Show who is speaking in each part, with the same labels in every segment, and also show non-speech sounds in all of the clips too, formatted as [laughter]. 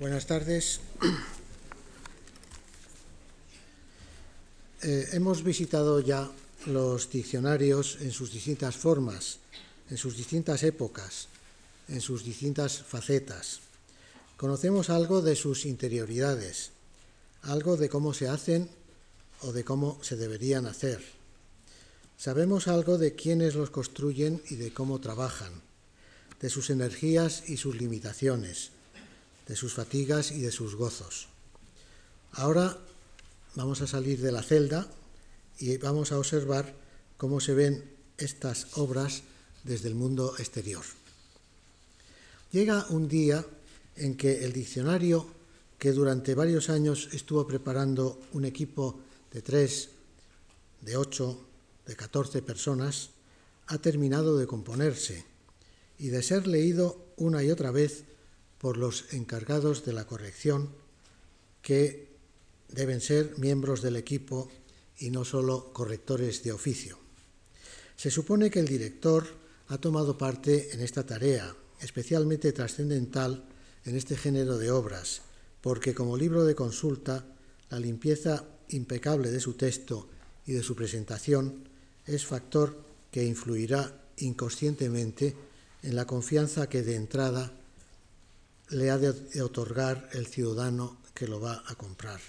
Speaker 1: Buenas tardes. Eh, hemos visitado ya los diccionarios en sus distintas formas, en sus distintas épocas, en sus distintas facetas. Conocemos algo de sus interioridades, algo de cómo se hacen o de cómo se deberían hacer. Sabemos algo de quiénes los construyen y de cómo trabajan, de sus energías y sus limitaciones, de sus fatigas y de sus gozos. Ahora vamos a salir de la celda y vamos a observar cómo se ven estas obras desde el mundo exterior. Llega un día en que el diccionario, que durante varios años estuvo preparando un equipo de tres, de ocho, de catorce personas, ha terminado de componerse y de ser leído una y otra vez por los encargados de la corrección, que deben ser miembros del equipo y no solo correctores de oficio. Se supone que el director ha tomado parte en esta tarea, especialmente trascendental en este género de obras, porque como libro de consulta, la limpieza impecable de su texto y de su presentación es factor que influirá inconscientemente en la confianza que de entrada le ha de otorgar el ciudadano que lo va a comprar.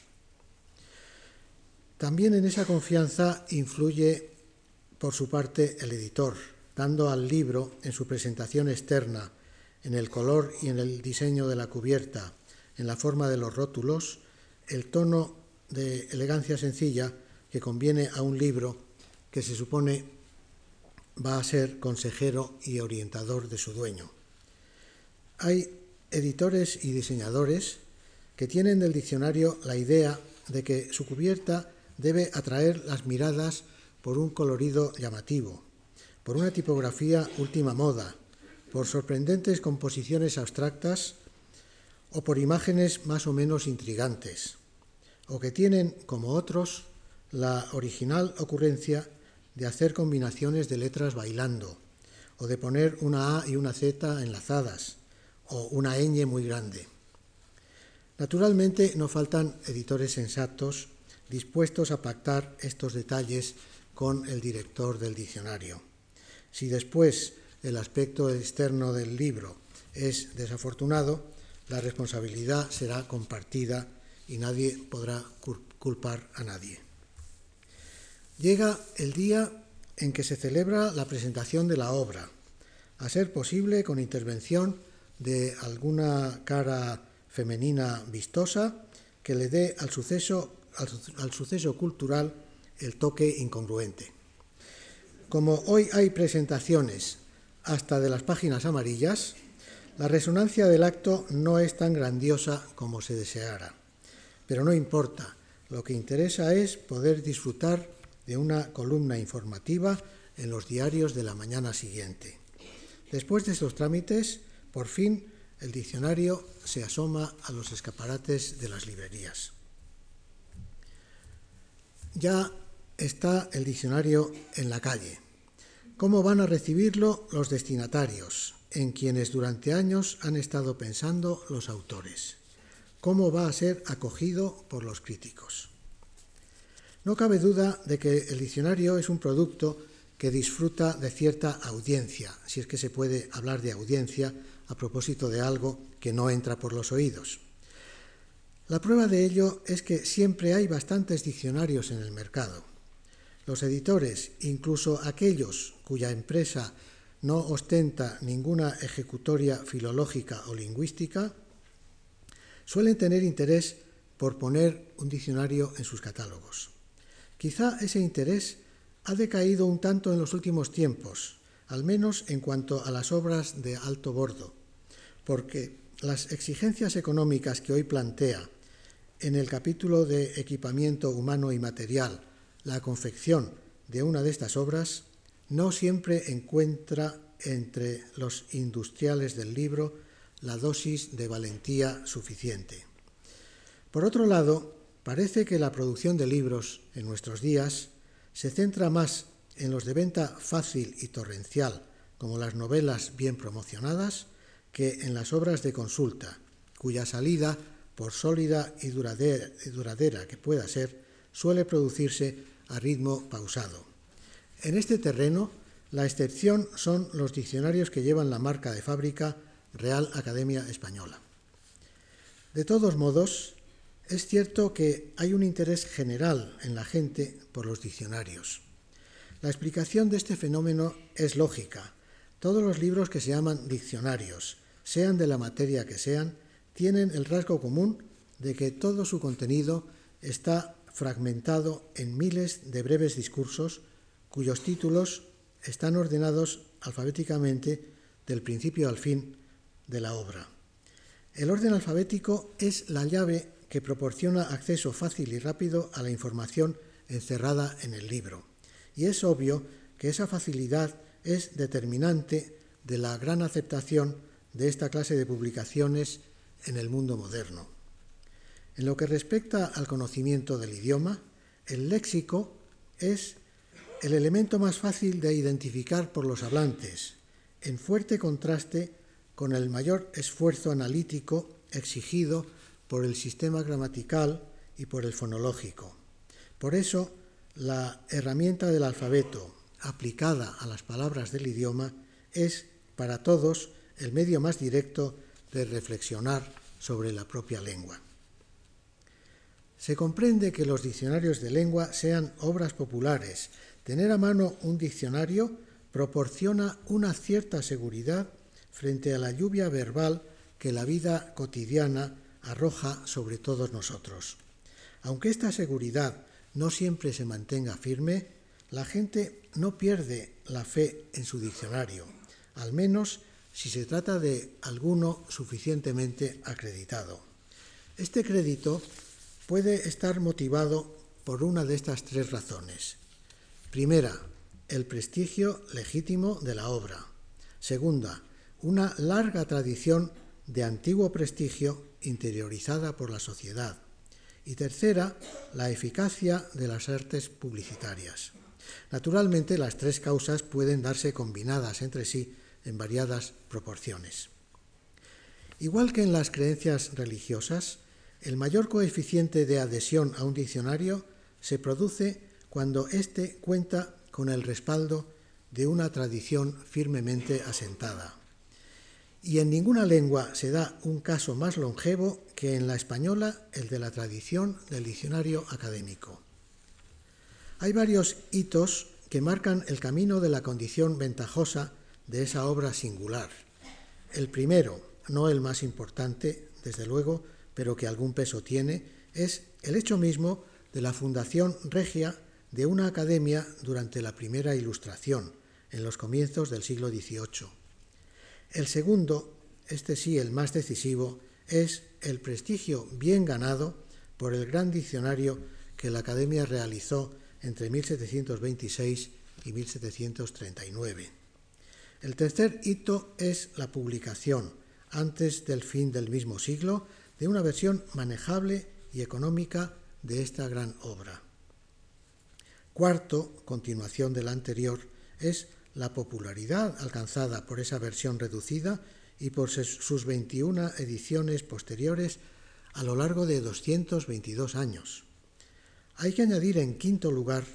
Speaker 1: También en esa confianza influye por su parte el editor, dando al libro en su presentación externa, en el color y en el diseño de la cubierta, en la forma de los rótulos, el tono de elegancia sencilla que conviene a un libro que se supone va a ser consejero y orientador de su dueño. Hay editores y diseñadores que tienen del diccionario la idea de que su cubierta debe atraer las miradas por un colorido llamativo, por una tipografía última moda, por sorprendentes composiciones abstractas o por imágenes más o menos intrigantes, o que tienen, como otros, la original ocurrencia de hacer combinaciones de letras bailando, o de poner una A y una Z enlazadas, o una ñ muy grande. Naturalmente no faltan editores sensatos dispuestos a pactar estos detalles con el director del diccionario. Si después el aspecto externo del libro es desafortunado, la responsabilidad será compartida y nadie podrá culpar a nadie. Llega el día en que se celebra la presentación de la obra, a ser posible con intervención de alguna cara femenina vistosa que le dé al suceso, al, suceso cultural el toque incongruente. Como hoy hay presentaciones hasta de las páginas amarillas, la resonancia del acto no es tan grandiosa como se deseara. Pero no importa, lo que interesa es poder disfrutar de una columna informativa en los diarios de la mañana siguiente. Después de estos trámites, por fin, el diccionario se asoma a los escaparates de las librerías. Ya está el diccionario en la calle. ¿Cómo van a recibirlo los destinatarios, en quienes durante años han estado pensando los autores? ¿Cómo va a ser acogido por los críticos? No cabe duda de que el diccionario es un producto que disfruta de cierta audiencia, si es que se puede hablar de audiencia a propósito de algo que no entra por los oídos. La prueba de ello es que siempre hay bastantes diccionarios en el mercado. Los editores, incluso aquellos cuya empresa no ostenta ninguna ejecutoria filológica o lingüística, suelen tener interés por poner un diccionario en sus catálogos. Quizá ese interés ha decaído un tanto en los últimos tiempos, al menos en cuanto a las obras de alto bordo, porque las exigencias económicas que hoy plantea en el capítulo de equipamiento humano y material la confección de una de estas obras no siempre encuentra entre los industriales del libro la dosis de valentía suficiente. Por otro lado, parece que la producción de libros en nuestros días se centra más en los de venta fácil y torrencial, como las novelas bien promocionadas, que en las obras de consulta, cuya salida, por sólida y duradera, que pueda ser, suele producirse a ritmo pausado. En este terreno, la excepción son los diccionarios que llevan la marca de fábrica Real Academia Española. De todos modos, es cierto que hay un interés general en la gente por los diccionarios. La explicación de este fenómeno es lógica. Todos los libros que se llaman diccionarios, sean de la materia que sean, tienen el rasgo común de que todo su contenido está fragmentado en miles de breves discursos cuyos títulos están ordenados alfabéticamente del principio al fin de la obra. El orden alfabético es la llave que proporciona acceso fácil y rápido a la información encerrada en el libro. Y es obvio que esa facilidad es determinante de la gran aceptación de esta clase de publicaciones en el mundo moderno. En lo que respecta al conocimiento del idioma, el léxico es el elemento más fácil de identificar por los hablantes, en fuerte contraste con el mayor esfuerzo analítico exigido por el sistema gramatical y por el fonológico. Por eso, la herramienta del alfabeto aplicada a las palabras del idioma es para todos el medio más directo de reflexionar sobre la propia lengua. Se comprende que los diccionarios de lengua sean obras populares. Tener a mano un diccionario proporciona una cierta seguridad frente a la lluvia verbal que la vida cotidiana arroja sobre todos nosotros. Aunque esta seguridad no siempre se mantenga firme, la gente no pierde la fe en su diccionario, al menos si se trata de alguno suficientemente acreditado. Este crédito puede estar motivado por una de estas tres razones. Primera, el prestigio legítimo de la obra. Segunda, una larga tradición de antiguo prestigio interiorizada por la sociedad. Y tercera, la eficacia de las artes publicitarias. Naturalmente, las tres causas pueden darse combinadas entre sí en variadas proporciones. Igual que en las creencias religiosas, el mayor coeficiente de adhesión a un diccionario se produce cuando éste cuenta con el respaldo de una tradición firmemente asentada. Y en ninguna lengua se da un caso más longevo que en la española el de la tradición del diccionario académico. Hay varios hitos que marcan el camino de la condición ventajosa de esa obra singular. El primero, no el más importante, desde luego, pero que algún peso tiene, es el hecho mismo de la fundación regia de una academia durante la primera ilustración, en los comienzos del siglo XVIII. El segundo, este sí el más decisivo, es el prestigio bien ganado por el gran diccionario que la Academia realizó entre 1726 y 1739. El tercer hito es la publicación, antes del fin del mismo siglo, de una versión manejable y económica de esta gran obra. Cuarto, continuación de la anterior, es la popularidad alcanzada por esa versión reducida y por sus 21 ediciones posteriores a lo largo de 222 años. Hay que añadir en quinto lugar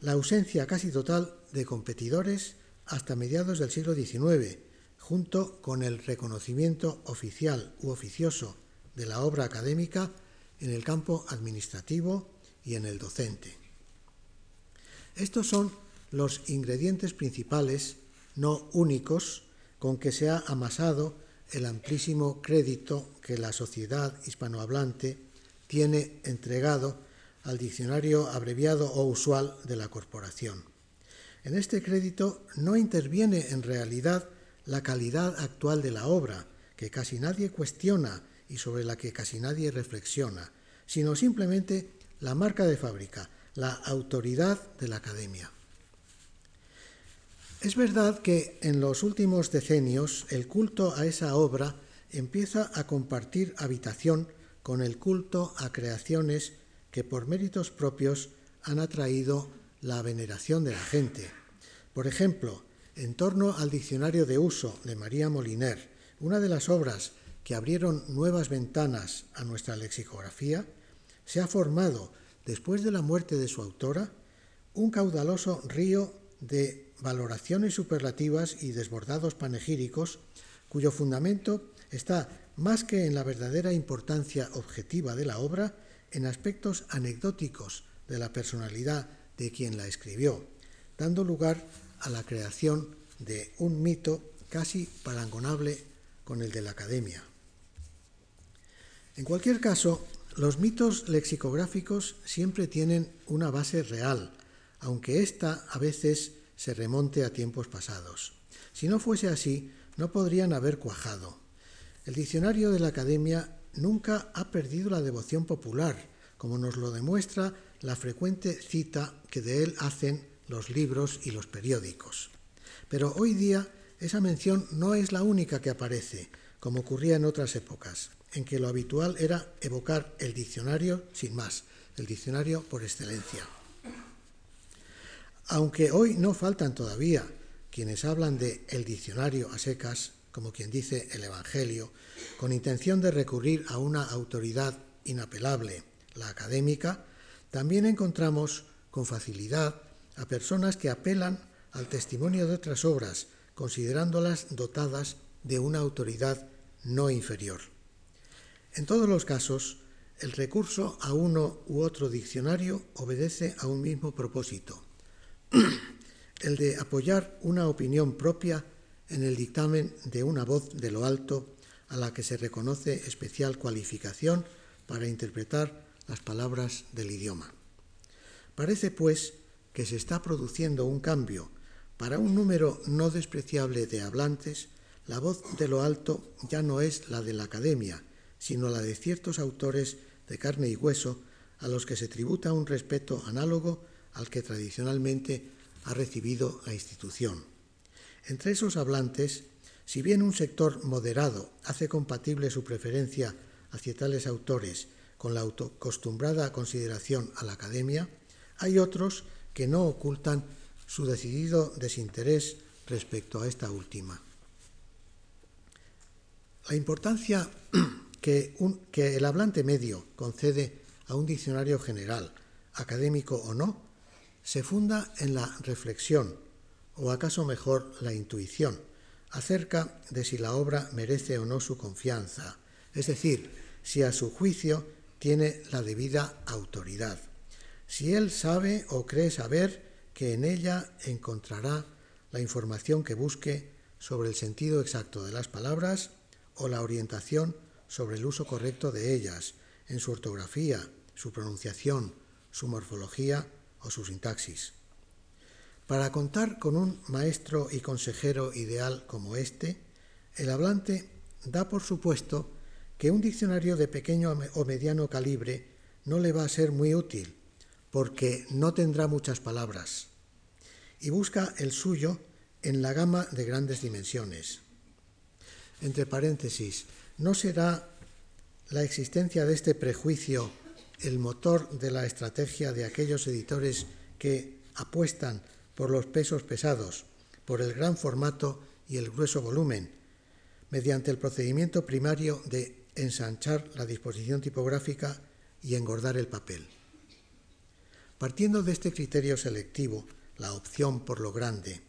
Speaker 1: la ausencia casi total de competidores hasta mediados del siglo XIX, junto con el reconocimiento oficial u oficioso de la obra académica en el campo administrativo y en el docente. Estos son los ingredientes principales, no únicos, con que se ha amasado el amplísimo crédito que la sociedad hispanohablante tiene entregado al diccionario abreviado o usual de la corporación. En este crédito no interviene en realidad la calidad actual de la obra, que casi nadie cuestiona y sobre la que casi nadie reflexiona, sino simplemente la marca de fábrica, la autoridad de la academia. Es verdad que en los últimos decenios el culto a esa obra empieza a compartir habitación con el culto a creaciones que por méritos propios han atraído la veneración de la gente. Por ejemplo, en torno al diccionario de uso de María Moliner, una de las obras que abrieron nuevas ventanas a nuestra lexicografía, se ha formado, después de la muerte de su autora, un caudaloso río de valoraciones superlativas y desbordados panegíricos, cuyo fundamento está más que en la verdadera importancia objetiva de la obra, en aspectos anecdóticos de la personalidad de quien la escribió, dando lugar a la creación de un mito casi parangonable con el de la academia. En cualquier caso, los mitos lexicográficos siempre tienen una base real, aunque ésta a veces se remonte a tiempos pasados. Si no fuese así, no podrían haber cuajado. El diccionario de la Academia nunca ha perdido la devoción popular, como nos lo demuestra la frecuente cita que de él hacen los libros y los periódicos. Pero hoy día esa mención no es la única que aparece, como ocurría en otras épocas en que lo habitual era evocar el diccionario sin más, el diccionario por excelencia. Aunque hoy no faltan todavía quienes hablan de el diccionario a secas, como quien dice el Evangelio, con intención de recurrir a una autoridad inapelable, la académica, también encontramos con facilidad a personas que apelan al testimonio de otras obras, considerándolas dotadas de una autoridad no inferior. En todos los casos, el recurso a uno u otro diccionario obedece a un mismo propósito, [clears throat] el de apoyar una opinión propia en el dictamen de una voz de lo alto a la que se reconoce especial cualificación para interpretar las palabras del idioma. Parece, pues, que se está produciendo un cambio. Para un número no despreciable de hablantes, la voz de lo alto ya no es la de la academia, sino la de ciertos autores de carne y hueso a los que se tributa un respeto análogo al que tradicionalmente ha recibido la institución. Entre esos hablantes, si bien un sector moderado hace compatible su preferencia hacia tales autores con la autocostumbrada consideración a la academia, hay otros que no ocultan su decidido desinterés respecto a esta última. La importancia [clears throat] que, el hablante medio concede a un diccionario general, académico o no, se funda en la reflexión, o acaso mejor la intuición, acerca de si la obra merece o no su confianza, es decir, si a su juicio tiene la debida autoridad, si él sabe o cree saber que en ella encontrará la información que busque sobre el sentido exacto de las palabras o la orientación sobre el uso correcto de ellas, en su ortografía, su pronunciación, su morfología o su sintaxis. Para contar con un maestro y consejero ideal como este, el hablante da por supuesto que un diccionario de pequeño o mediano calibre no le va a ser muy útil, porque no tendrá muchas palabras, y busca el suyo en la gama de grandes dimensiones. Entre paréntesis, ¿No será la existencia de este prejuicio el motor de la estrategia de aquellos editores que apuestan por los pesos pesados, por el gran formato y el grueso volumen, mediante el procedimiento primario de ensanchar la disposición tipográfica y engordar el papel? Partiendo de este criterio selectivo, la opción por lo grande,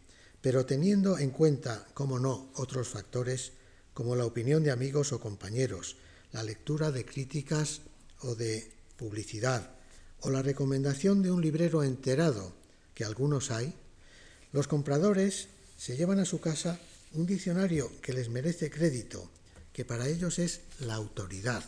Speaker 1: pero teniendo en cuenta, como no, otros factores, como la opinión de amigos o compañeros, la lectura de críticas o de publicidad, o la recomendación de un librero enterado, que algunos hay, los compradores se llevan a su casa un diccionario que les merece crédito, que para ellos es la autoridad.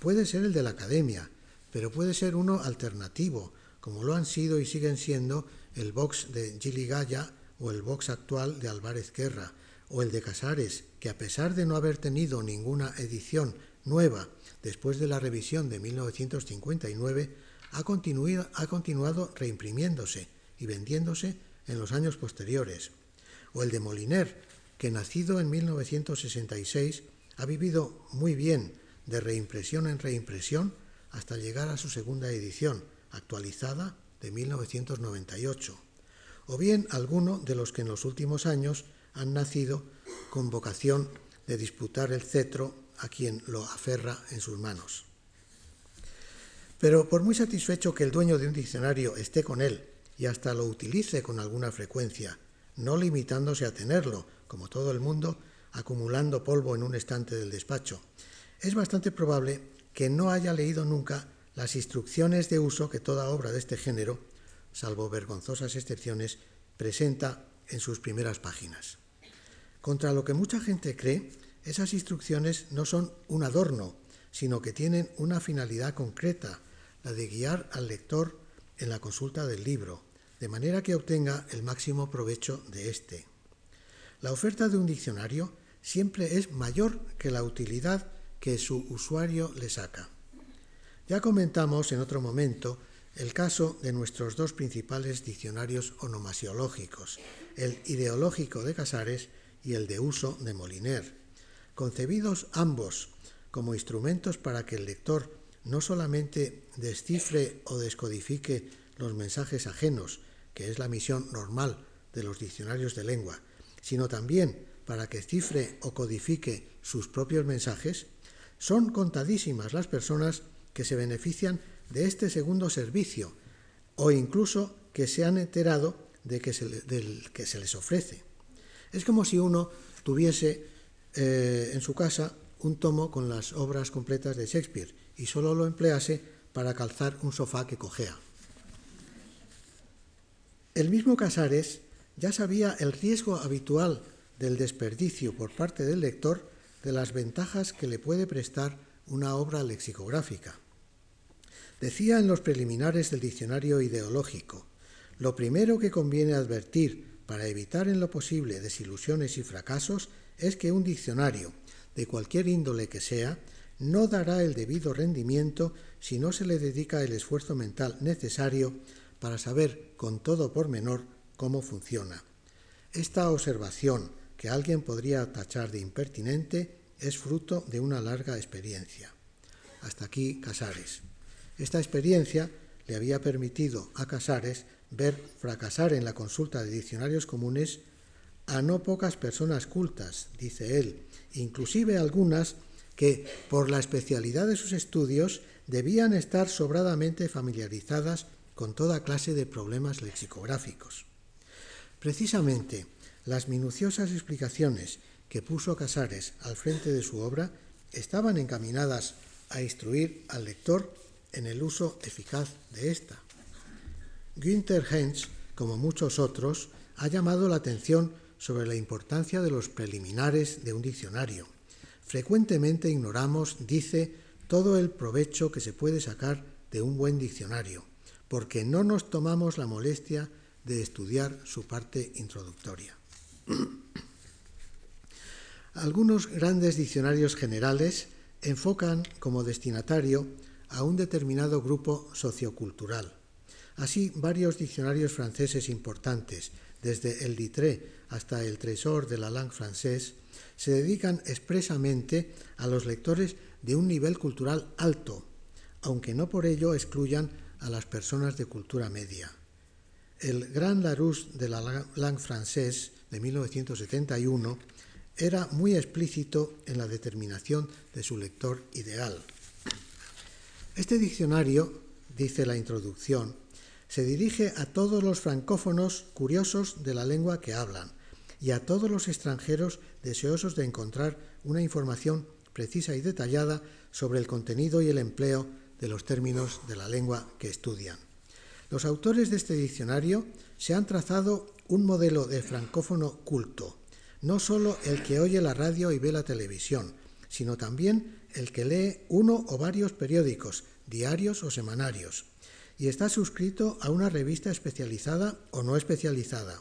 Speaker 1: Puede ser el de la academia, pero puede ser uno alternativo, como lo han sido y siguen siendo el box de Gili Gaya o el box actual de Álvarez Guerra, o el de Casares, que a pesar de no haber tenido ninguna edición nueva después de la revisión de 1959, ha continuado, ha continuado reimprimiéndose y vendiéndose en los años posteriores. O el de Moliner, que nacido en 1966 ha vivido muy bien de reimpresión en reimpresión hasta llegar a su segunda edición, actualizada de 1998. O bien alguno de los que en los últimos años han nacido con vocación de disputar el cetro a quien lo aferra en sus manos. Pero por muy satisfecho que el dueño de un diccionario esté con él y hasta lo utilice con alguna frecuencia, no limitándose a tenerlo, como todo el mundo, acumulando polvo en un estante del despacho, es bastante probable que no haya leído nunca las instrucciones de uso que toda obra de este género, salvo vergonzosas excepciones, presenta en sus primeras páginas. Contra lo que mucha gente cree, esas instrucciones no son un adorno, sino que tienen una finalidad concreta, la de guiar al lector en la consulta del libro, de manera que obtenga el máximo provecho de éste. La oferta de un diccionario siempre es mayor que la utilidad que su usuario le saca. Ya comentamos en otro momento el caso de nuestros dos principales diccionarios onomasiológicos, el ideológico de Casares y el de uso de Moliner, concebidos ambos como instrumentos para que el lector no solamente descifre o descodifique los mensajes ajenos, que es la misión normal de los diccionarios de lengua, sino también para que cifre o codifique sus propios mensajes, son contadísimas las personas que se benefician de este segundo servicio o incluso que se han enterado de que se del que se les ofrece. Es como si uno tuviese eh, en su casa un tomo con las obras completas de Shakespeare y solo lo emplease para calzar un sofá que cojea. El mismo Casares ya sabía el riesgo habitual del desperdicio por parte del lector de las ventajas que le puede prestar una obra lexicográfica. Decía en los preliminares del diccionario ideológico, lo primero que conviene advertir para evitar en lo posible desilusiones y fracasos es que un diccionario, de cualquier índole que sea, no dará el debido rendimiento si no se le dedica el esfuerzo mental necesario para saber con todo pormenor cómo funciona. Esta observación, que alguien podría tachar de impertinente, es fruto de una larga experiencia. Hasta aquí Casares. Esta experiencia le había permitido a Casares ver fracasar en la consulta de diccionarios comunes a no pocas personas cultas, dice él, inclusive algunas que, por la especialidad de sus estudios, debían estar sobradamente familiarizadas con toda clase de problemas lexicográficos. Precisamente, las minuciosas explicaciones que puso Casares al frente de su obra estaban encaminadas a instruir al lector en el uso eficaz de ésta. Günther Hens, como muchos otros, ha llamado la atención sobre la importancia de los preliminares de un diccionario. Frecuentemente ignoramos, dice, todo el provecho que se puede sacar de un buen diccionario, porque no nos tomamos la molestia de estudiar su parte introductoria. [clears throat] Algunos grandes diccionarios generales enfocan como destinatario a un determinado grupo sociocultural. Así, varios diccionarios franceses importantes, desde el Litré hasta el Trésor de la langue française, se dedican expresamente a los lectores de un nivel cultural alto, aunque no por ello excluyan a las personas de cultura media. El Grand Larousse de la langue française de 1971 era muy explícito en la determinación de su lector ideal. Este diccionario, dice la introducción, se dirige a todos los francófonos curiosos de la lengua que hablan y a todos los extranjeros deseosos de encontrar una información precisa y detallada sobre el contenido y el empleo de los términos de la lengua que estudian. Los autores de este diccionario se han trazado un modelo de francófono culto, no solo el que oye la radio y ve la televisión, sino también el que lee uno o varios periódicos, diarios o semanarios, y está suscrito a una revista especializada o no especializada.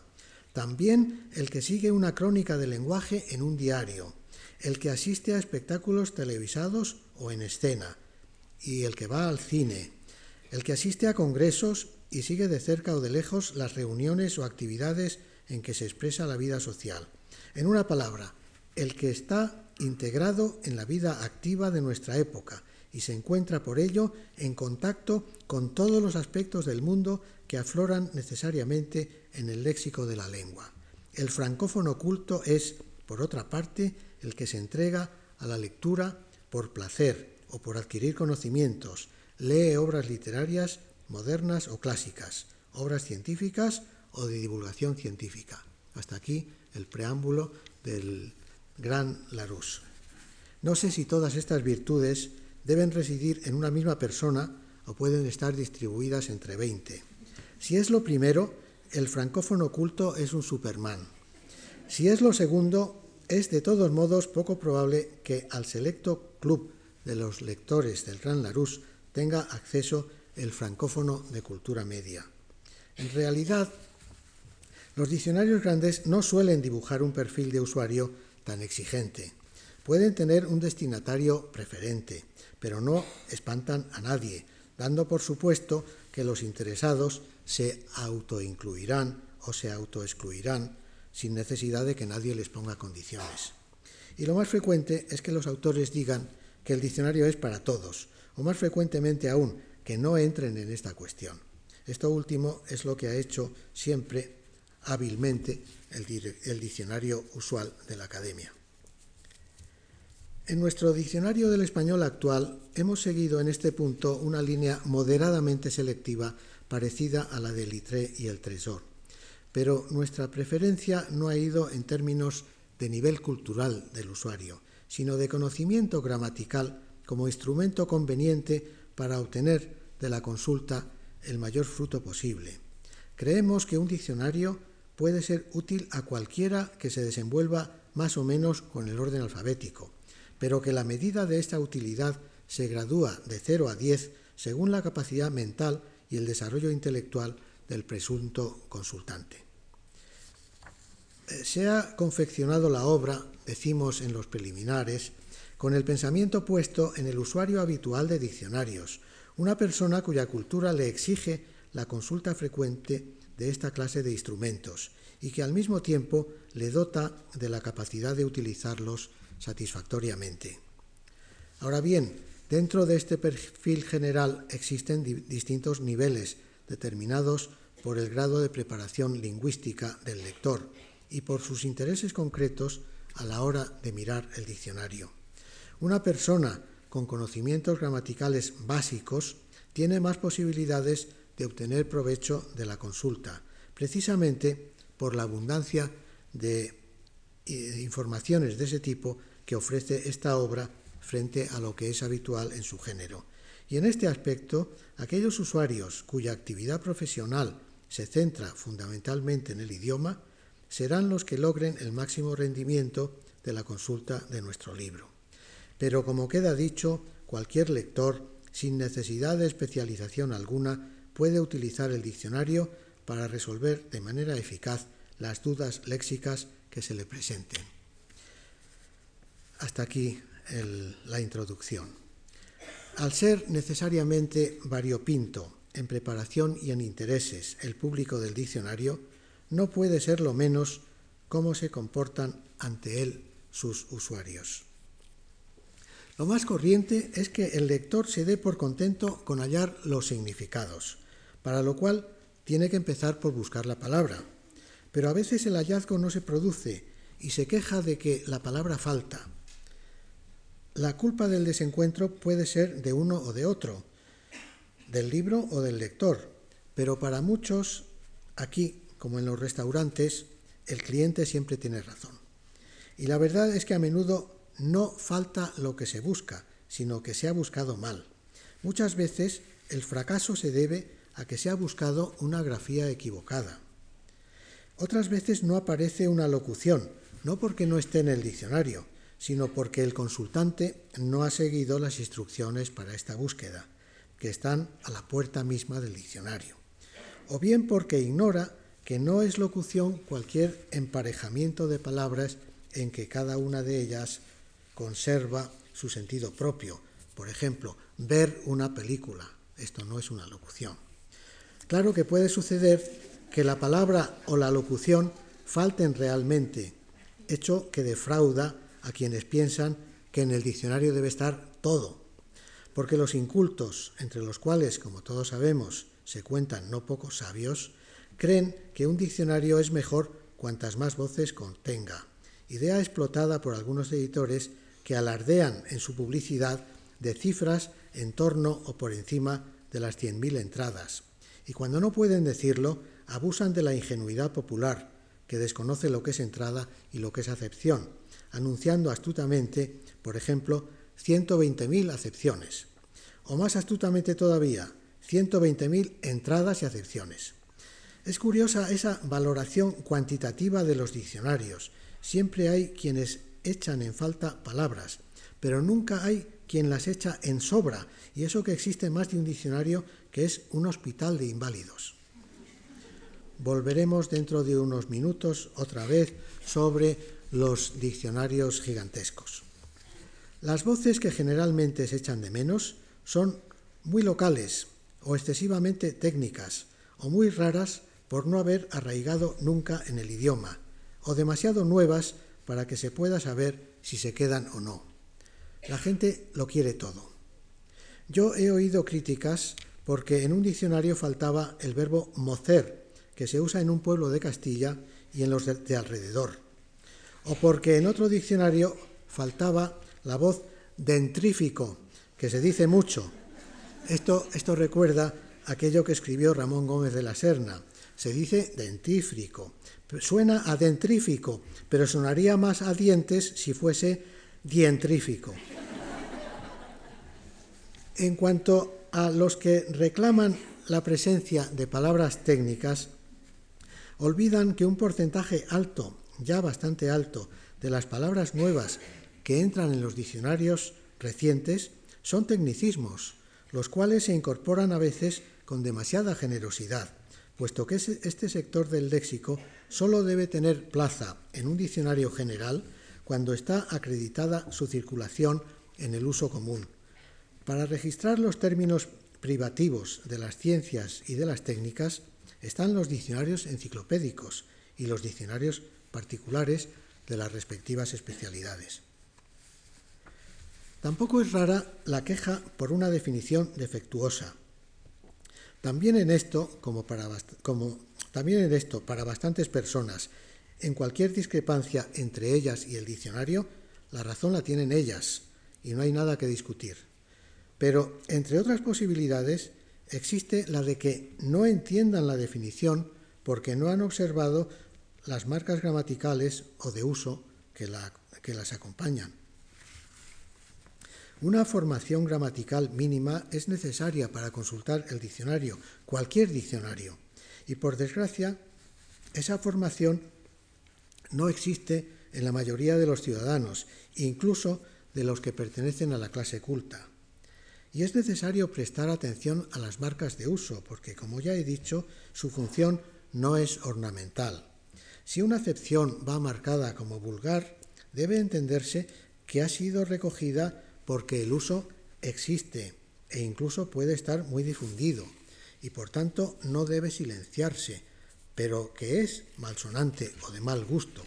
Speaker 1: También el que sigue una crónica de lenguaje en un diario, el que asiste a espectáculos televisados o en escena, y el que va al cine, el que asiste a congresos y sigue de cerca o de lejos las reuniones o actividades en que se expresa la vida social. En una palabra, el que está integrado en la vida activa de nuestra época y se encuentra por ello en contacto con todos los aspectos del mundo que afloran necesariamente en el léxico de la lengua. El francófono culto es, por otra parte, el que se entrega a la lectura por placer o por adquirir conocimientos, lee obras literarias modernas o clásicas, obras científicas o de divulgación científica. Hasta aquí el preámbulo del gran Larousse. No sé si todas estas virtudes deben residir en una misma persona o pueden estar distribuidas entre 20. Si es lo primero, el francófono culto es un Superman. Si es lo segundo, es de todos modos poco probable que al selecto club de los lectores del Gran Larousse tenga acceso el francófono de cultura media. En realidad, los diccionarios grandes no suelen dibujar un perfil de usuario tan exigente. Pueden tener un destinatario preferente, pero no espantan a nadie, dando por supuesto que los interesados se autoincluirán o se autoexcluirán sin necesidad de que nadie les ponga condiciones. Y lo más frecuente es que los autores digan que el diccionario es para todos, o más frecuentemente aún, que no entren en esta cuestión. Esto último es lo que ha hecho siempre hábilmente el, diccionario usual de la Academia. En nuestro diccionario del español actual hemos seguido en este punto una línea moderadamente selectiva parecida a la del Litré y el Tresor, pero nuestra preferencia no ha ido en términos de nivel cultural del usuario, sino de conocimiento gramatical como instrumento conveniente para obtener de la consulta el mayor fruto posible. Creemos que un diccionario puede ser útil a cualquiera que se desenvuelva más o menos con el orden alfabético, pero que la medida de esta utilidad se gradúa de 0 a 10 según la capacidad mental y el desarrollo intelectual del presunto consultante. Eh, se ha confeccionado la obra, decimos en los preliminares, con el pensamiento puesto en el usuario habitual de diccionarios, una persona cuya cultura le exige la consulta frecuente de esta clase de instrumentos y que al mismo tiempo le dota de la capacidad de utilizarlos satisfactoriamente. Ahora bien, dentro de este perfil general existen distintos niveles determinados por el grado de preparación lingüística del lector y por sus intereses concretos a la hora de mirar el diccionario. Una persona con conocimientos gramaticales básicos tiene más posibilidades de obtener provecho de la consulta, precisamente por la abundancia de eh, informaciones de ese tipo que ofrece esta obra frente a lo que es habitual en su género. Y en este aspecto, aquellos usuarios cuya actividad profesional se centra fundamentalmente en el idioma serán los que logren el máximo rendimiento de la consulta de nuestro libro. Pero como queda dicho, cualquier lector, sin necesidad de especialización alguna, puede utilizar el diccionario para resolver de manera eficaz las dudas léxicas que se le presenten. Hasta aquí la introducción. Al ser necesariamente variopinto en preparación y en intereses el público del diccionario, no puede ser lo menos cómo se comportan ante él sus usuarios. Lo más corriente es que el lector se dé por contento con hallar los significados, para lo cual tiene que empezar por buscar la palabra. Pero a veces el hallazgo no se produce y se queja de que la palabra falta. La culpa del desencuentro puede ser de uno o de otro, del libro o del lector, pero para muchos, aquí como en los restaurantes, el cliente siempre tiene razón. Y la verdad es que a menudo no falta lo que se busca, sino que se ha buscado mal. Muchas veces el fracaso se debe a que se ha buscado una grafía equivocada. Otras veces no aparece una locución, no porque no esté en el diccionario, sino porque el consultante no ha seguido las instrucciones para esta búsqueda, que están a la puerta misma del diccionario, o bien porque ignora que no es locución cualquier emparejamiento de palabras en que cada una de ellas conserva su sentido propio. Por ejemplo, ver una película. Esto no es una locución. Claro que puede suceder que la palabra o la locución falten realmente, hecho que defrauda a quienes piensan que en el diccionario debe estar todo, porque los incultos, entre los cuales, como todos sabemos, se cuentan no pocos sabios, creen que un diccionario es mejor cuantas más voces contenga, idea explotada por algunos editores que alardean en su publicidad de cifras en torno o por encima de las 100.000 entradas. Y cuando no pueden decirlo, abusan de la ingenuidad popular, que desconoce lo que es entrada y lo que es acepción, anunciando astutamente, por ejemplo, 120.000 acepciones, o más astutamente todavía, 120.000 entradas y acepciones. Es curiosa esa valoración cuantitativa de los diccionarios. Siempre hay quienes echan en falta palabras, pero nunca hay quien las echa en sobra, y eso que existe más de un diccionario que es un hospital de inválidos. Volveremos dentro de unos minutos otra vez sobre los diccionarios gigantescos. Las voces que generalmente se echan de menos son muy locales o excesivamente técnicas o muy raras por no haber arraigado nunca en el idioma o demasiado nuevas para que se pueda saber si se quedan o no. La gente lo quiere todo. Yo he oído críticas porque en un diccionario faltaba el verbo mocer, que se usa en un pueblo de Castilla y en los de, alrededor, o porque en otro diccionario faltaba la voz dentrífico, que se dice mucho. Esto, esto recuerda aquello que escribió Ramón Gómez de la Serna. Se dice dentífrico. Suena a dentrífico, pero sonaría más a dientes si fuese dientrífico. En cuanto a los que reclaman la presencia de palabras técnicas, olvidan que un porcentaje alto, ya bastante alto, de las palabras nuevas que entran en los diccionarios recientes son tecnicismos, los cuales se incorporan a veces con demasiada generosidad, puesto que este sector del léxico solo debe tener plaza en un diccionario general cuando está acreditada su circulación en el uso común. Para registrar los términos privativos de las ciencias y de las técnicas están los diccionarios enciclopédicos y los diccionarios particulares de las respectivas especialidades. Tampoco es rara la queja por una definición defectuosa. También en esto, como, para, también en esto, para bastantes personas, en cualquier discrepancia entre ellas y el diccionario, la razón la tienen ellas y no hay nada que discutir. Pero, entre otras posibilidades, existe la de que no entiendan la definición porque no han observado las marcas gramaticales o de uso que, que las acompañan. Una formación gramatical mínima es necesaria para consultar el diccionario, cualquier diccionario, y por desgracia, esa formación no existe en la mayoría de los ciudadanos, incluso de los que pertenecen a la clase culta. Y es necesario prestar atención a las marcas de uso, porque, como ya he dicho, su función no es ornamental. Si una acepción va marcada como vulgar, debe entenderse que ha sido recogida porque el uso existe e incluso puede estar muy difundido y por tanto no debe silenciarse, pero que es malsonante o de mal gusto.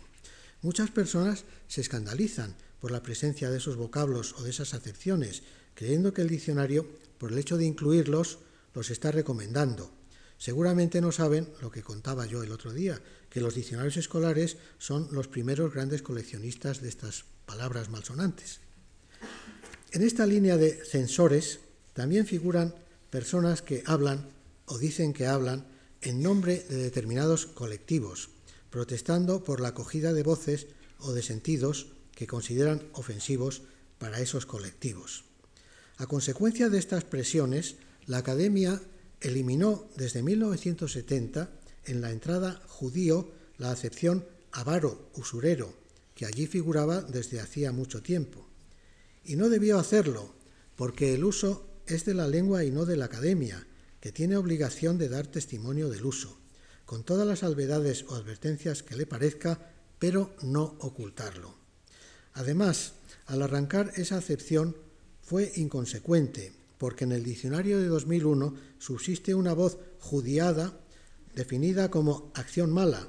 Speaker 1: Muchas personas se escandalizan por la presencia de esos vocablos o de esas acepciones, creyendo que el diccionario, por el hecho de incluirlos, los está recomendando. Seguramente no saben lo que contaba yo el otro día, que los diccionarios escolares son los primeros grandes coleccionistas de estas palabras malsonantes. En esta línea de censores también figuran personas que hablan o dicen que hablan en nombre de determinados colectivos, protestando por la acogida de voces o de sentidos que consideran ofensivos para esos colectivos. A consecuencia de estas presiones, la Academia eliminó desde 1970 en la entrada judío la acepción avaro, usurero, que allí figuraba desde hacía mucho tiempo. Y no debió hacerlo, porque el uso es de la lengua y no de la Academia, que tiene obligación de dar testimonio del uso, con todas las alvedades o advertencias que le parezca, pero no ocultarlo. Además, al arrancar esa acepción fue inconsecuente, porque en el diccionario de 2001 subsiste una voz judiada definida como acción mala,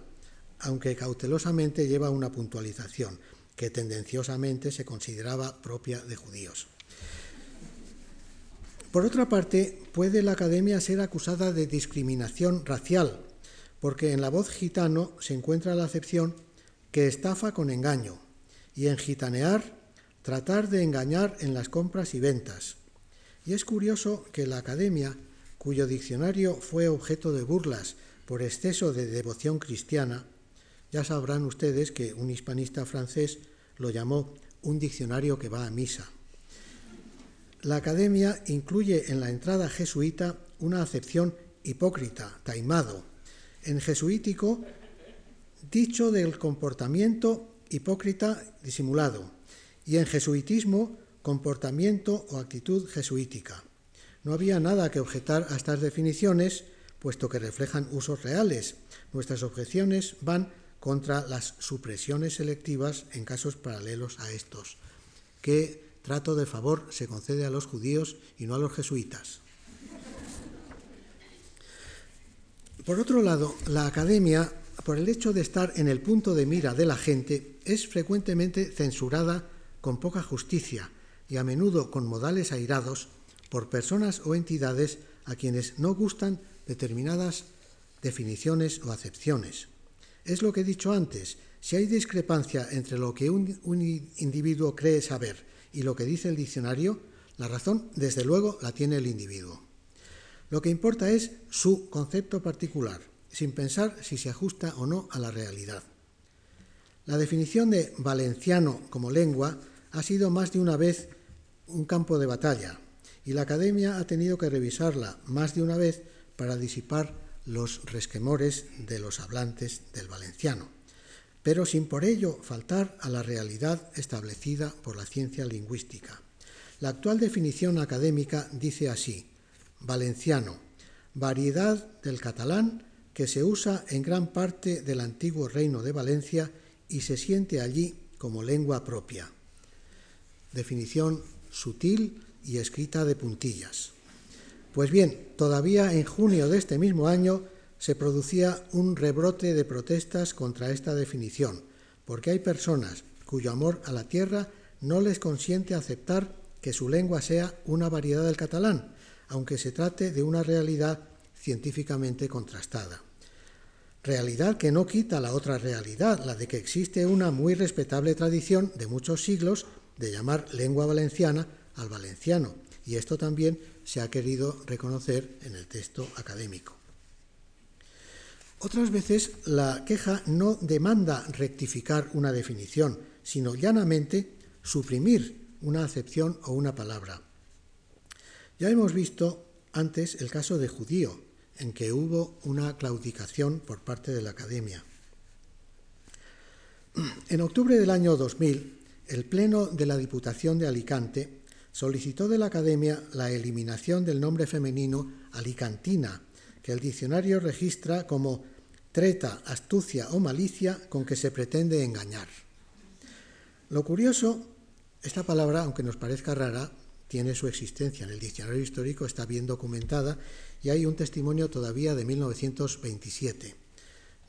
Speaker 1: aunque cautelosamente lleva una puntualización, que tendenciosamente se consideraba propia de judíos. Por otra parte, puede la academia ser acusada de discriminación racial, porque en la voz gitano se encuentra la acepción que estafa con engaño, y en gitanear tratar de engañar en las compras y ventas. Y es curioso que la academia, cuyo diccionario fue objeto de burlas por exceso de devoción cristiana, ya sabrán ustedes que un hispanista francés lo llamó un diccionario que va a misa. La academia incluye en la entrada jesuita una acepción hipócrita, taimado, en jesuítico dicho del comportamiento hipócrita disimulado, y en jesuitismo comportamiento o actitud jesuítica. No había nada que objetar a estas definiciones, puesto que reflejan usos reales. Nuestras objeciones van contra las supresiones selectivas en casos paralelos a estos. ¿Qué trato de favor se concede a los judíos y no a los jesuitas? Por otro lado, la academia, por el hecho de estar en el punto de mira de la gente, es frecuentemente censurada con poca justicia y a menudo con modales airados por personas o entidades a quienes no gustan determinadas definiciones o acepciones. Es lo que he dicho antes, si hay discrepancia entre lo que un, individuo cree saber y lo que dice el diccionario, la razón, desde luego, la tiene el individuo. Lo que importa es su concepto particular, sin pensar si se ajusta o no a la realidad. La definición de valenciano como lengua ha sido más de una vez un campo de batalla y la Academia ha tenido que revisarla más de una vez para disipar los resquemores de los hablantes del valenciano, pero sin por ello faltar a la realidad establecida por la ciencia lingüística. La actual definición académica dice así, valenciano, variedad del catalán que se usa en gran parte del antiguo reino de Valencia y se siente allí como lengua propia. Definición sutil y escrita de puntillas. Pues bien, todavía en junio de este mismo año se producía un rebrote de protestas contra esta definición, porque hay personas cuyo amor a la tierra no les consiente aceptar que su lengua sea una variedad del catalán, aunque se trate de una realidad científicamente contrastada. Realidad que no quita la otra realidad, la de que existe una muy respetable tradición de muchos siglos de llamar lengua valenciana al valenciano, y esto también se ha querido reconocer en el texto académico. Otras veces la queja no demanda rectificar una definición, sino llanamente suprimir una acepción o una palabra. Ya hemos visto antes el caso de judío, en que hubo una claudicación por parte de la academia. En octubre del año 2000, el Pleno de la Diputación de Alicante solicitó de la Academia la eliminación del nombre femenino alicantina, que el diccionario registra como treta, astucia o malicia con que se pretende engañar. Lo curioso, esta palabra, aunque nos parezca rara, tiene su existencia. En el diccionario histórico está bien documentada y hay un testimonio todavía de 1927.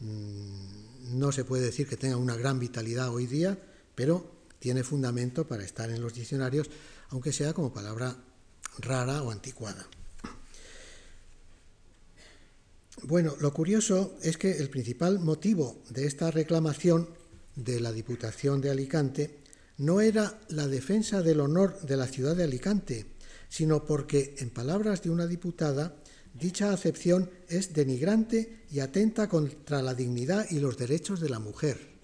Speaker 1: Mm, no se puede decir que tenga una gran vitalidad hoy día, pero tiene fundamento para estar en los diccionarios aunque sea como palabra rara o anticuada. Bueno, lo curioso es que el principal motivo de esta reclamación de la Diputación de Alicante no era la defensa del honor de la ciudad de Alicante, sino porque, en palabras de una diputada, dicha acepción es denigrante y atenta contra la dignidad y los derechos de la mujer.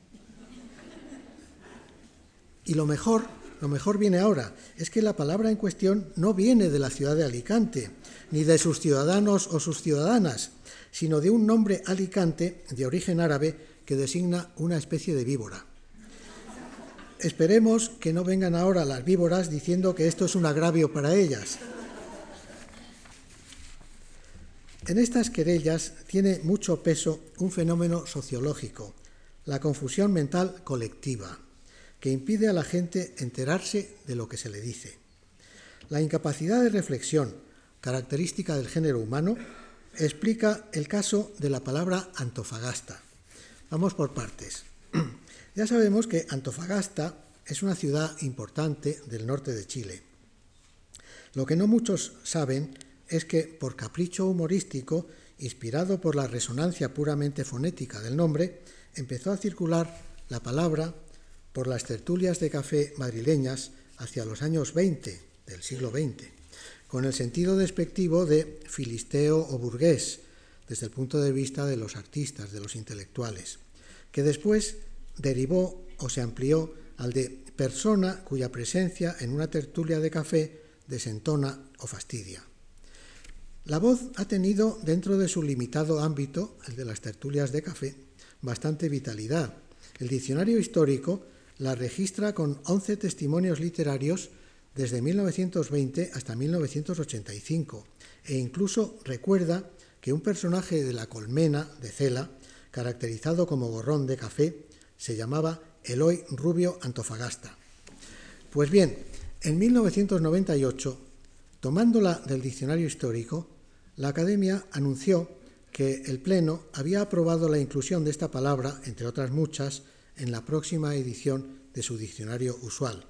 Speaker 1: Y lo mejor lo mejor viene ahora, es que la palabra en cuestión no viene de la ciudad de Alicante, ni de sus ciudadanos o sus ciudadanas, sino de un nombre Alicante de origen árabe que designa una especie de víbora. Esperemos que no vengan ahora las víboras diciendo que esto es un agravio para ellas. En estas querellas tiene mucho peso un fenómeno sociológico, la confusión mental colectiva que impide a la gente enterarse de lo que se le dice. La incapacidad de reflexión, característica del género humano, explica el caso de la palabra Antofagasta. Vamos por partes. [clears throat] Ya sabemos que Antofagasta es una ciudad importante del norte de Chile. Lo que no muchos saben es que, por capricho humorístico, inspirado por la resonancia puramente fonética del nombre, empezó a circular la palabra por las tertulias de café madrileñas hacia los años 20 del siglo XX, con el sentido despectivo de filisteo o burgués, desde el punto de vista de los artistas, de los intelectuales, que después derivó o se amplió al de persona cuya presencia en una tertulia de café desentona o fastidia. La voz ha tenido, dentro de su limitado ámbito, el de las tertulias de café, bastante vitalidad. El diccionario histórico la registra con 11 testimonios literarios desde 1920 hasta 1985 e incluso recuerda que un personaje de la colmena de Cela, caracterizado como gorrón de café, se llamaba Eloy Rubio Antofagasta. Pues bien, en 1998, tomándola del diccionario histórico, la Academia anunció que el Pleno había aprobado la inclusión de esta palabra, entre otras muchas, en la próxima edición de su diccionario usual.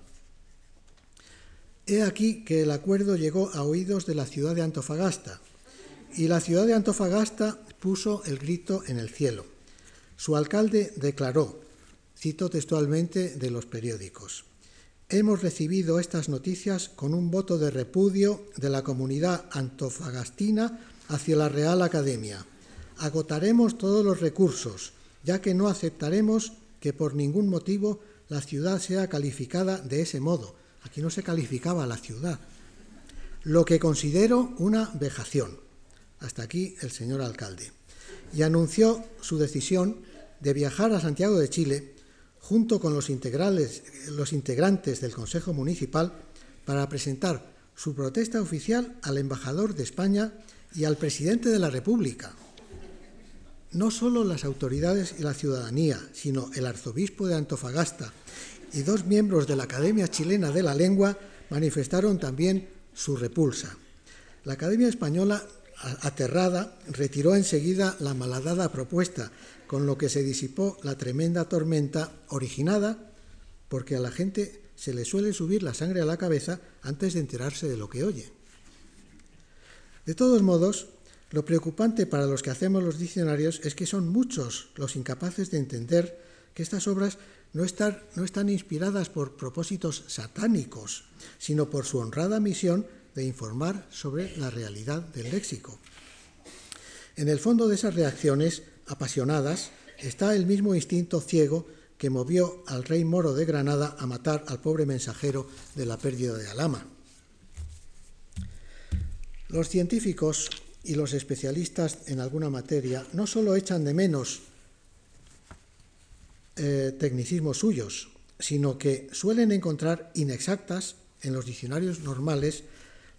Speaker 1: He aquí que el acuerdo llegó a oídos de la ciudad de Antofagasta, y la ciudad de Antofagasta puso el grito en el cielo. Su alcalde declaró, cito textualmente de los periódicos, Hemos recibido estas noticias con un voto de repudio de la comunidad antofagastina hacia la Real Academia. Agotaremos todos los recursos, ya que no aceptaremos que por ningún motivo la ciudad sea calificada de ese modo. Aquí no se calificaba la ciudad. Lo que considero una vejación. Hasta aquí el señor alcalde. Y anunció su decisión de viajar a Santiago de Chile junto con los, los integrantes del Consejo Municipal para presentar su protesta oficial al embajador de España y al presidente de la República. No solo las autoridades y la ciudadanía, sino el arzobispo de Antofagasta y dos miembros de la Academia Chilena de la Lengua manifestaron también su repulsa. La Academia Española, aterrada, retiró enseguida la malhadada propuesta, con lo que se disipó la tremenda tormenta originada porque a la gente se le suele subir la sangre a la cabeza antes de enterarse de lo que oye. De todos modos, lo preocupante para los que hacemos los diccionarios es que son muchos los incapaces de entender que estas obras no, están inspiradas por propósitos satánicos, sino por su honrada misión de informar sobre la realidad del léxico. En el fondo de esas reacciones apasionadas está el mismo instinto ciego que movió al rey moro de Granada a matar al pobre mensajero de la pérdida de Alama. Los científicos y los especialistas en alguna materia no solo echan de menos eh, tecnicismos suyos, sino que suelen encontrar inexactas en los diccionarios normales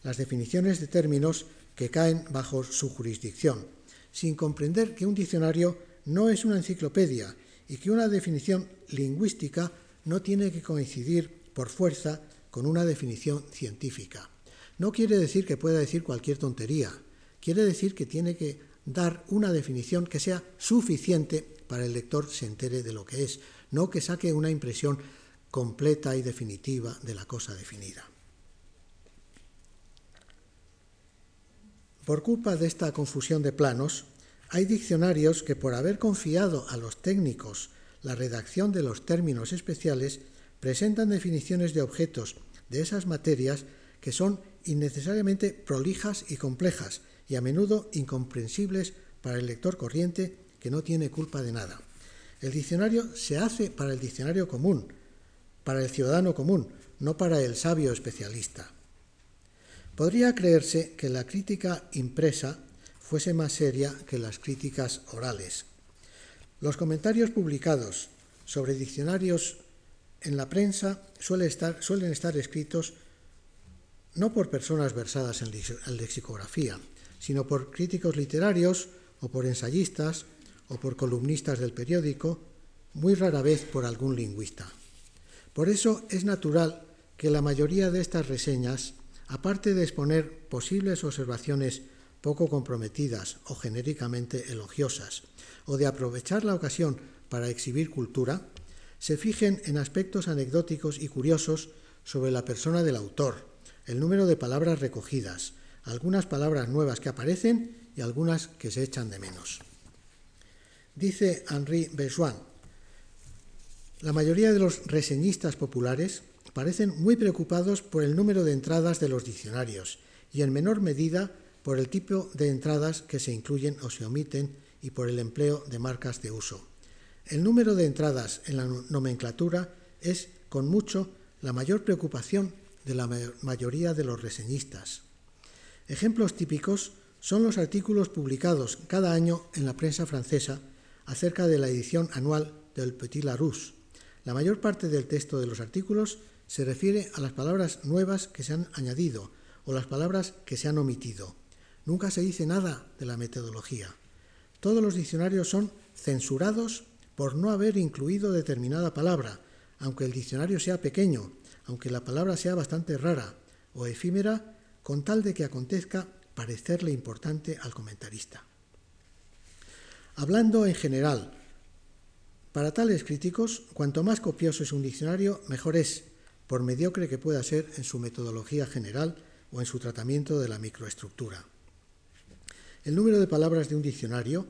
Speaker 1: las definiciones de términos que caen bajo su jurisdicción, sin comprender que un diccionario no es una enciclopedia y que una definición lingüística no tiene que coincidir por fuerza con una definición científica. No quiere decir que pueda decir cualquier tontería, quiere decir que tiene que dar una definición que sea suficiente para el lector se entere de lo que es, no que saque una impresión completa y definitiva de la cosa definida. Por culpa de esta confusión de planos, hay diccionarios que por haber confiado a los técnicos la redacción de los términos especiales, presentan definiciones de objetos de esas materias que son innecesariamente prolijas y complejas y a menudo incomprensibles para el lector corriente que no tiene culpa de nada. El diccionario se hace para el diccionario común, para el ciudadano común, no para el sabio especialista. Podría creerse que la crítica impresa fuese más seria que las críticas orales. Los comentarios publicados sobre diccionarios en la prensa suelen estar, escritos no por personas versadas en lexicografía, sino por críticos literarios o por ensayistas o por columnistas del periódico, muy rara vez por algún lingüista. Por eso es natural que la mayoría de estas reseñas aparte de exponer posibles observaciones poco comprometidas o genéricamente elogiosas, o de aprovechar la ocasión para exhibir cultura, se fijen en aspectos anecdóticos y curiosos sobre la persona del autor, el número de palabras recogidas, algunas palabras nuevas que aparecen y algunas que se echan de menos. Dice Henri Bessoin, la mayoría de los reseñistas populares parecen muy preocupados por el número de entradas de los diccionarios y en menor medida por el tipo de entradas que se incluyen o se omiten y por el empleo de marcas de uso. El número de entradas en la nomenclatura es, con mucho, la mayor preocupación de la mayoría de los reseñistas. Ejemplos típicos son los artículos publicados cada año en la prensa francesa acerca de la edición anual del Petit Larousse. La mayor parte del texto de los artículos se refiere a las palabras nuevas que se han añadido o las palabras que se han omitido. Nunca se dice nada de la metodología. Todos los diccionarios son censurados por no haber incluido determinada palabra, aunque el diccionario sea pequeño, aunque la palabra sea bastante rara o efímera, con tal de que acontezca parecerle importante al comentarista. Hablando en general, para tales críticos, cuanto más copioso es un diccionario, mejor es, por mediocre que pueda ser en su metodología general o en su tratamiento de la microestructura. El número de palabras de un diccionario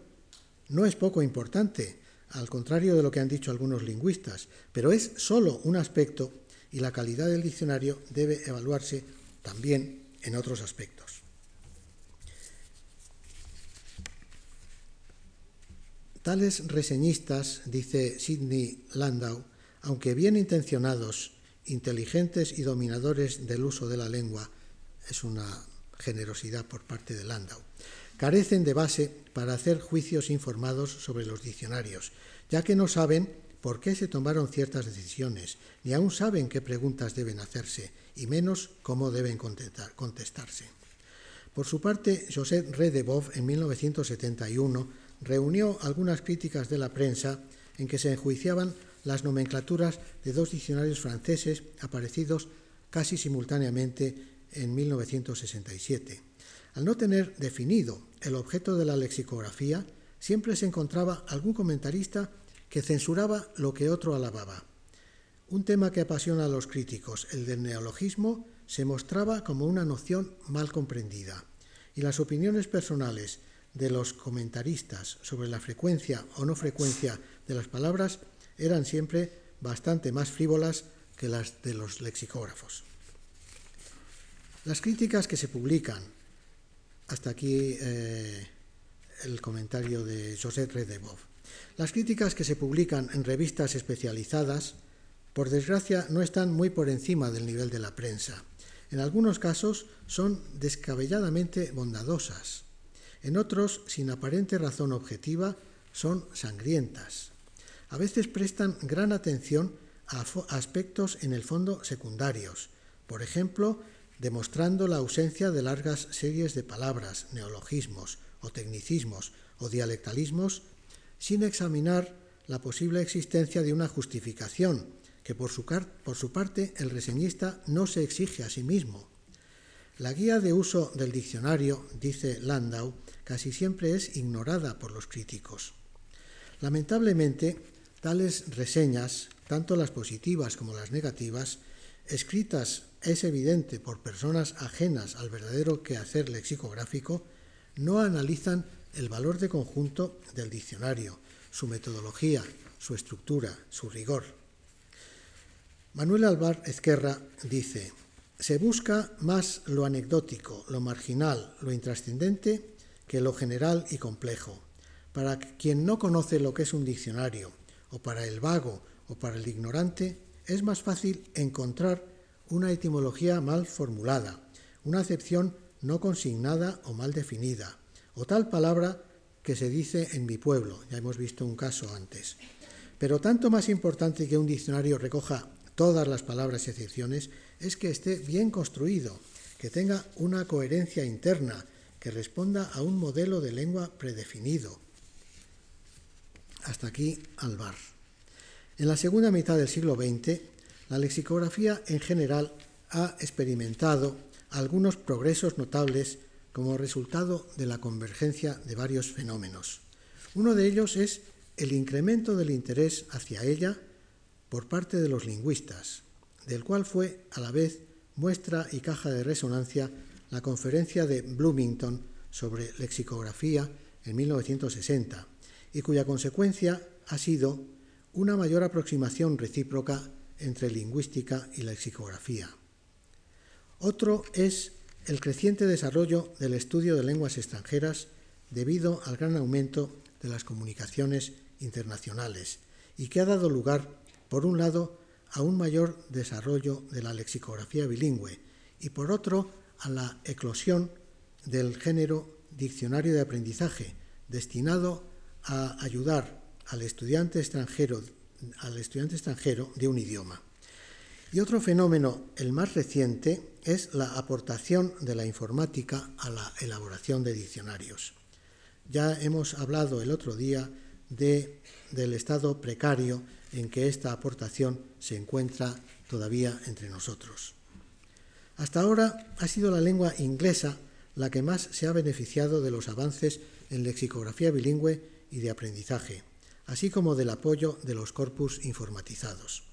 Speaker 1: no es poco importante, al contrario de lo que han dicho algunos lingüistas, pero es solo un aspecto y la calidad del diccionario debe evaluarse también en otros aspectos. Tales reseñistas, dice Sidney Landau, aunque bien intencionados, inteligentes y dominadores del uso de la lengua, es una generosidad por parte de Landau, carecen de base para hacer juicios informados sobre los diccionarios, ya que no saben por qué se tomaron ciertas decisiones, ni aún saben qué preguntas deben hacerse, y menos cómo deben contestarse. Por su parte, José Redebov, en 1971, reunió algunas críticas de la prensa en que se enjuiciaban las nomenclaturas de dos diccionarios franceses aparecidos casi simultáneamente en 1967. Al no tener definido el objeto de la lexicografía, siempre se encontraba algún comentarista que censuraba lo que otro alababa. Un tema que apasiona a los críticos, el del neologismo, se mostraba como una noción mal comprendida, y las opiniones personales de los comentaristas sobre la frecuencia o no frecuencia de las palabras eran siempre bastante más frívolas que las de los lexicógrafos. Las críticas que se publican, hasta aquí eh, el comentario de José Redebov, las críticas que se publican en revistas especializadas, por desgracia, no están muy por encima del nivel de la prensa. En algunos casos son descabelladamente bondadosas. En otros, sin aparente razón objetiva, son sangrientas. A veces prestan gran atención a aspectos en el fondo secundarios, por ejemplo, demostrando la ausencia de largas series de palabras, neologismos o tecnicismos o dialectalismos, sin examinar la posible existencia de una justificación que por su, parte el reseñista no se exige a sí mismo. La guía de uso del diccionario, dice Landau, casi siempre es ignorada por los críticos. Lamentablemente, tales reseñas, tanto las positivas como las negativas, escritas es evidente por personas ajenas al verdadero quehacer lexicográfico, no analizan el valor de conjunto del diccionario, su metodología, su estructura, su rigor. Manuel Alvar Ezquerra dice, se busca más lo anecdótico, lo marginal, lo intrascendente, que lo general y complejo. Para quien no conoce lo que es un diccionario, o para el vago o para el ignorante, es más fácil encontrar una etimología mal formulada, una acepción no consignada o mal definida, o tal palabra que se dice en mi pueblo, ya hemos visto un caso antes. Pero tanto más importante que un diccionario recoja todas las palabras y acepciones es que esté bien construido, que tenga una coherencia interna, que responda a un modelo de lengua predefinido. Hasta aquí Alvar. En la segunda mitad del siglo XX, la lexicografía en general ha experimentado algunos progresos notables como resultado de la convergencia de varios fenómenos. Uno de ellos es el incremento del interés hacia ella por parte de los lingüistas, del cual fue a la vez muestra y caja de resonancia la conferencia de Bloomington sobre lexicografía en 1960 y cuya consecuencia ha sido una mayor aproximación recíproca entre lingüística y lexicografía. Otro es el creciente desarrollo del estudio de lenguas extranjeras debido al gran aumento de las comunicaciones internacionales y que ha dado lugar, por un lado, a un mayor desarrollo de la lexicografía bilingüe y, por otro, a la eclosión del género diccionario de aprendizaje, destinado a ayudar al estudiante extranjero, al estudiante extranjero de un idioma. Y otro fenómeno, el más reciente, es la aportación de la informática a la elaboración de diccionarios. Ya hemos hablado el otro día de, del estado precario en que esta aportación se encuentra todavía entre nosotros. Hasta ahora ha sido la lengua inglesa la que más se ha beneficiado de los avances en lexicografía bilingüe y de aprendizaje, así como del apoyo de los corpus informatizados.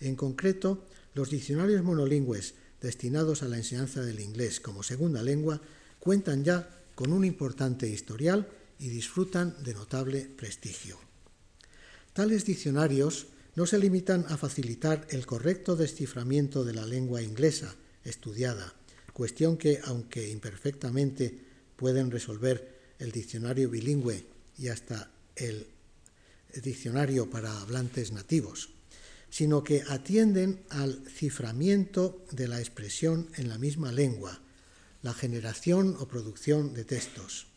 Speaker 1: En concreto, los diccionarios monolingües destinados a la enseñanza del inglés como segunda lengua cuentan ya con un importante historial y disfrutan de notable prestigio. Tales diccionarios no se limitan a facilitar el correcto desciframiento de la lengua inglesa estudiada, cuestión que, aunque imperfectamente, pueden resolver el diccionario bilingüe y hasta el diccionario para hablantes nativos, sino que atienden al ciframiento de la expresión en la misma lengua, la generación o producción de textos.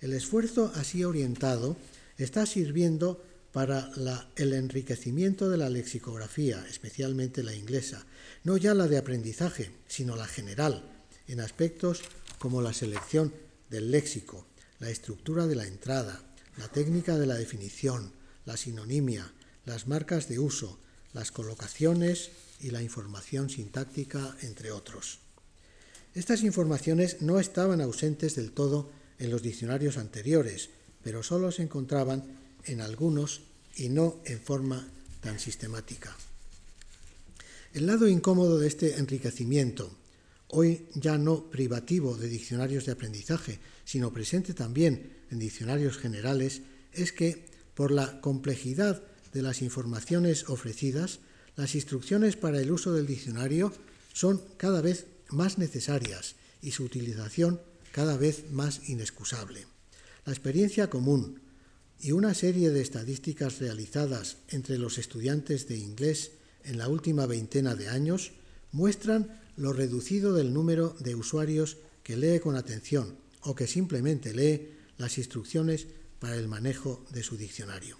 Speaker 1: El esfuerzo así orientado está sirviendo para el enriquecimiento de la lexicografía, especialmente la inglesa, no ya la de aprendizaje, sino la general, en aspectos como la selección del léxico, la estructura de la entrada, la técnica de la definición, la sinonimia, las marcas de uso, las colocaciones y la información sintáctica, entre otros. Estas informaciones no estaban ausentes del todo en los diccionarios anteriores, pero solo se encontraban en algunos y no en forma tan sistemática. El lado incómodo de este enriquecimiento, hoy ya no privativo de diccionarios de aprendizaje, sino presente también en diccionarios generales, es que, por la complejidad de las informaciones ofrecidas, las instrucciones para el uso del diccionario son cada vez más necesarias y su utilización cada vez más inexcusable. La experiencia común y una serie de estadísticas realizadas entre los estudiantes de inglés en la última veintena de años muestran lo reducido del número de usuarios que lee con atención o que simplemente lee las instrucciones para el manejo de su diccionario.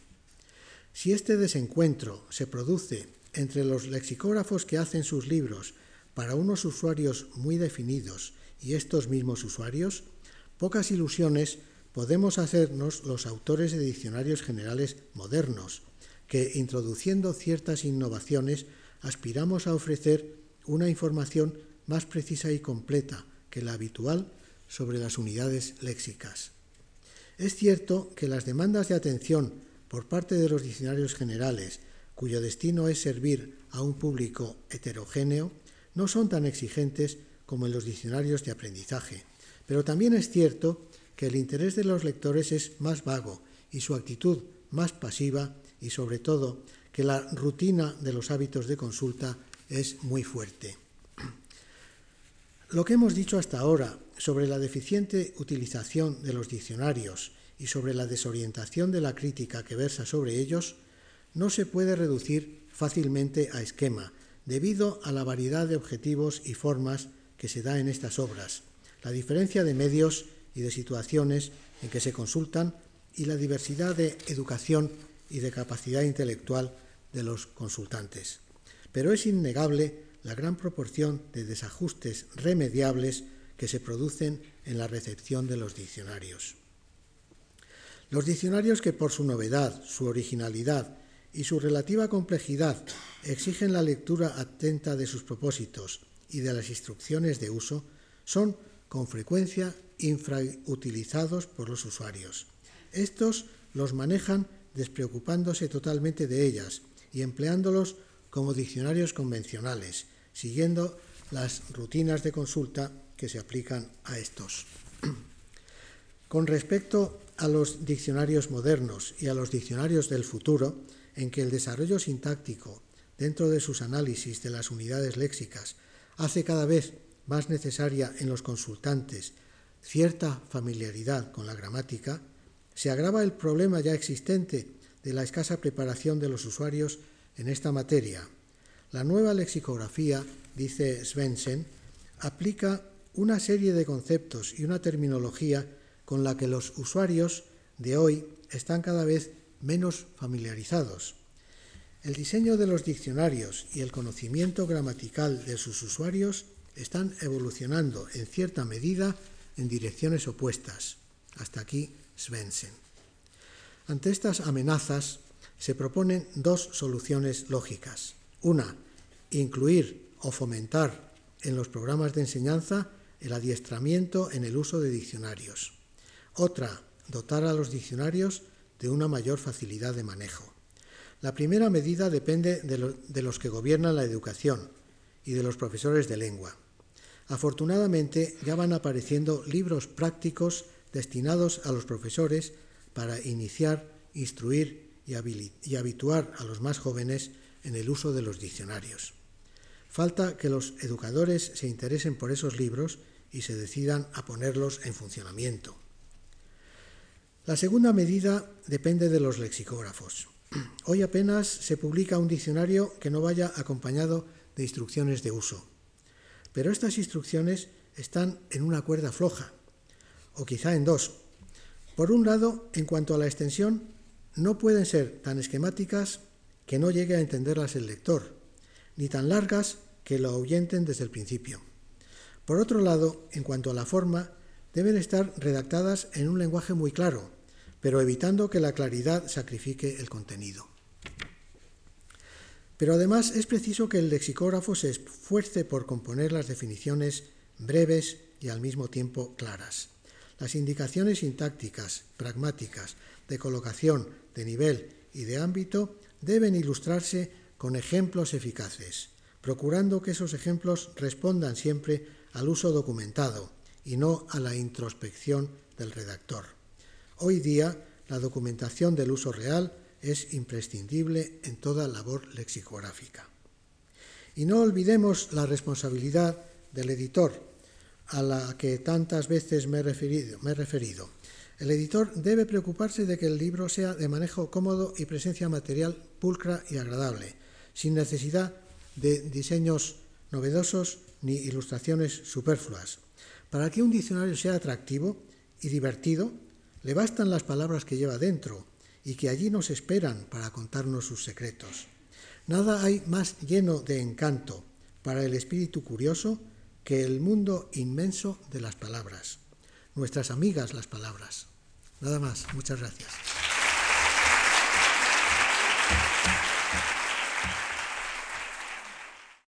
Speaker 1: Si este desencuentro se produce entre los lexicógrafos que hacen sus libros para unos usuarios muy definidos y estos mismos usuarios, pocas ilusiones podemos hacernos los autores de diccionarios generales modernos, que introduciendo ciertas innovaciones aspiramos a ofrecer una información más precisa y completa que la habitual sobre las unidades léxicas. Es cierto que las demandas de atención por parte de los diccionarios generales, cuyo destino es servir a un público heterogéneo, no son tan exigentes como en los diccionarios de aprendizaje. Pero también es cierto que el interés de los lectores es más vago y su actitud más pasiva y sobre todo que la rutina de los hábitos de consulta es muy fuerte. Lo que hemos dicho hasta ahora sobre la deficiente utilización de los diccionarios y sobre la desorientación de la crítica que versa sobre ellos, no se puede reducir fácilmente a esquema, debido a la variedad de objetivos y formas que se da en estas obras, la diferencia de medios y de situaciones en que se consultan y la diversidad de educación y de capacidad intelectual de los consultantes. Pero es innegable la gran proporción de desajustes remediables que se producen en la recepción de los diccionarios. Los diccionarios que por su novedad, su originalidad y su relativa complejidad exigen la lectura atenta de sus propósitos y de las instrucciones de uso son con frecuencia infrautilizados por los usuarios. Estos los manejan despreocupándose totalmente de ellas y empleándolos como diccionarios convencionales, siguiendo las rutinas de consulta que se aplican a estos. [clears throat] Con respecto a los diccionarios modernos y a los diccionarios del futuro, en que el desarrollo sintáctico, dentro de sus análisis de las unidades léxicas, hace cada vez más necesaria en los consultantes cierta familiaridad con la gramática, se agrava el problema ya existente de la escasa preparación de los usuarios en esta materia. La nueva lexicografía, dice Svensson, aplica una serie de conceptos y una terminología con la que los usuarios de hoy están cada vez menos familiarizados. El diseño de los diccionarios y el conocimiento gramatical de sus usuarios están evolucionando en cierta medida en direcciones opuestas. Hasta aquí Svensson. Ante estas amenazas se proponen dos soluciones lógicas. Una, incluir o fomentar en los programas de enseñanza el adiestramiento en el uso de diccionarios. Otra, dotar a los diccionarios de una mayor facilidad de manejo. La primera medida depende de, los que gobiernan la educación y de los profesores de lengua. Afortunadamente ya van apareciendo libros prácticos destinados a los profesores para iniciar, instruir y, habituar a los más jóvenes en el uso de los diccionarios. Falta que los educadores se interesen por esos libros y se decidan a ponerlos en funcionamiento. La segunda medida depende de los lexicógrafos. Hoy apenas se publica un diccionario que no vaya acompañado de instrucciones de uso. Pero estas instrucciones están en una cuerda floja, o quizá en dos. Por un lado, en cuanto a la extensión, no pueden ser tan esquemáticas que no llegue a entenderlas el lector, ni tan largas que lo ahuyenten desde el principio. Por otro lado, en cuanto a la forma, deben estar redactadas en un lenguaje muy claro, pero evitando que la claridad sacrifique el contenido. Pero además es preciso que el lexicógrafo se esfuerce por componer las definiciones breves y al mismo tiempo claras. Las indicaciones sintácticas, pragmáticas, de colocación, de nivel y de ámbito deben ilustrarse con ejemplos eficaces, procurando que esos ejemplos respondan siempre al uso documentado y no a la introspección del redactor. Hoy día, la documentación del uso real es imprescindible en toda labor lexicográfica. Y no olvidemos la responsabilidad del editor, a la que tantas veces me he, referido, me he referido. El editor debe preocuparse de que el libro sea de manejo cómodo y presencia material pulcra y agradable, sin necesidad de diseños novedosos ni ilustraciones superfluas. Para que un diccionario sea atractivo y divertido, le bastan las palabras que lleva dentro, y que allí nos esperan para contarnos sus secretos. Nada hay más lleno de encanto para el espíritu curioso que el mundo inmenso de las palabras. Nuestras amigas las palabras. Nada más. Muchas gracias.